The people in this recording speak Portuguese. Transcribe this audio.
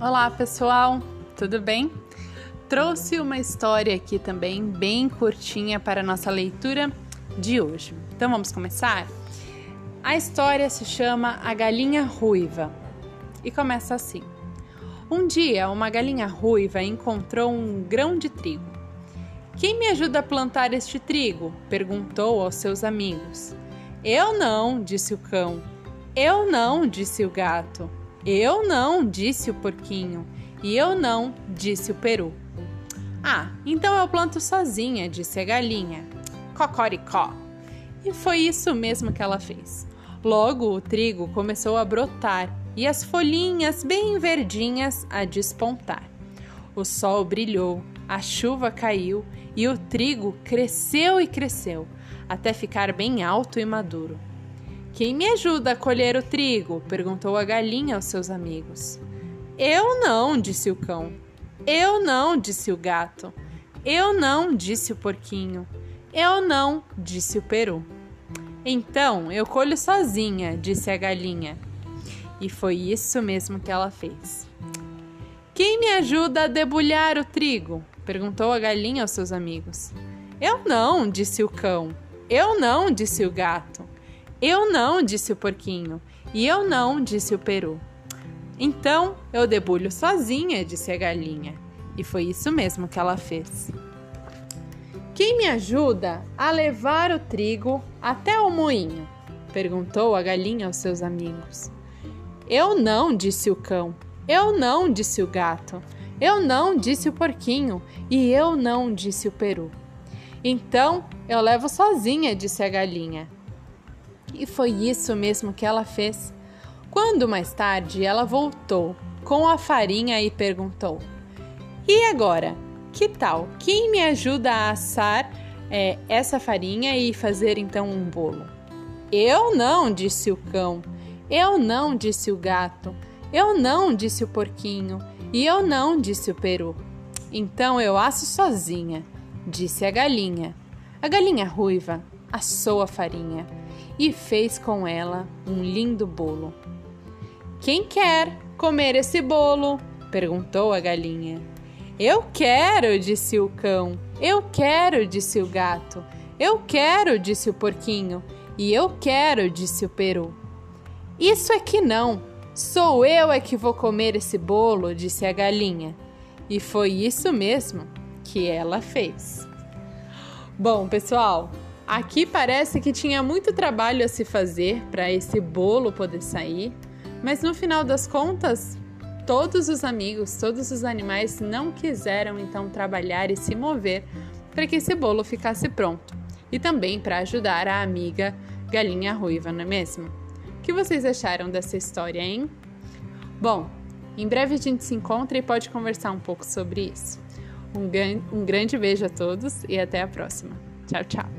Olá, pessoal, tudo bem? Trouxe uma história aqui também bem curtinha para a nossa leitura de hoje. Então vamos começar? A história se chama A Galinha Ruiva e começa assim. Um dia, uma galinha ruiva encontrou um grão de trigo. Quem me ajuda a plantar este trigo? perguntou aos seus amigos. Eu não, disse o cão. Eu não, disse o gato. Eu não, disse o porquinho. E eu não, disse o peru. Ah, então eu planto sozinha, disse a galinha. Cocoricó. E foi isso mesmo que ela fez. Logo o trigo começou a brotar e as folhinhas bem verdinhas a despontar. O sol brilhou, a chuva caiu e o trigo cresceu e cresceu até ficar bem alto e maduro. Quem me ajuda a colher o trigo? perguntou a galinha aos seus amigos. Eu não, disse o cão. Eu não, disse o gato. Eu não, disse o porquinho. Eu não, disse o peru. Então eu colho sozinha, disse a galinha. E foi isso mesmo que ela fez. Quem me ajuda a debulhar o trigo? perguntou a galinha aos seus amigos. Eu não, disse o cão. Eu não, disse o gato. Eu não, disse o porquinho. E eu não, disse o peru. Então eu debulho sozinha, disse a galinha. E foi isso mesmo que ela fez. Quem me ajuda a levar o trigo até o moinho? perguntou a galinha aos seus amigos. Eu não, disse o cão. Eu não, disse o gato. Eu não, disse o porquinho. E eu não, disse o peru. Então eu levo sozinha, disse a galinha. E foi isso mesmo que ela fez. Quando mais tarde ela voltou com a farinha e perguntou: E agora? Que tal? Quem me ajuda a assar é, essa farinha e fazer então um bolo? Eu não, disse o cão. Eu não, disse o gato. Eu não, disse o porquinho. E eu não, disse o peru. Então eu asso sozinha, disse a galinha. A galinha ruiva assou a farinha e fez com ela um lindo bolo. Quem quer comer esse bolo? perguntou a galinha. Eu quero, disse o cão. Eu quero, disse o gato. Eu quero, disse o porquinho. E eu quero, disse o peru. Isso é que não. Sou eu é que vou comer esse bolo, disse a galinha. E foi isso mesmo que ela fez. Bom, pessoal, Aqui parece que tinha muito trabalho a se fazer para esse bolo poder sair, mas no final das contas, todos os amigos, todos os animais não quiseram então trabalhar e se mover para que esse bolo ficasse pronto. E também para ajudar a amiga galinha ruiva, não é mesmo? O que vocês acharam dessa história, hein? Bom, em breve a gente se encontra e pode conversar um pouco sobre isso. Um, um grande beijo a todos e até a próxima. Tchau, tchau.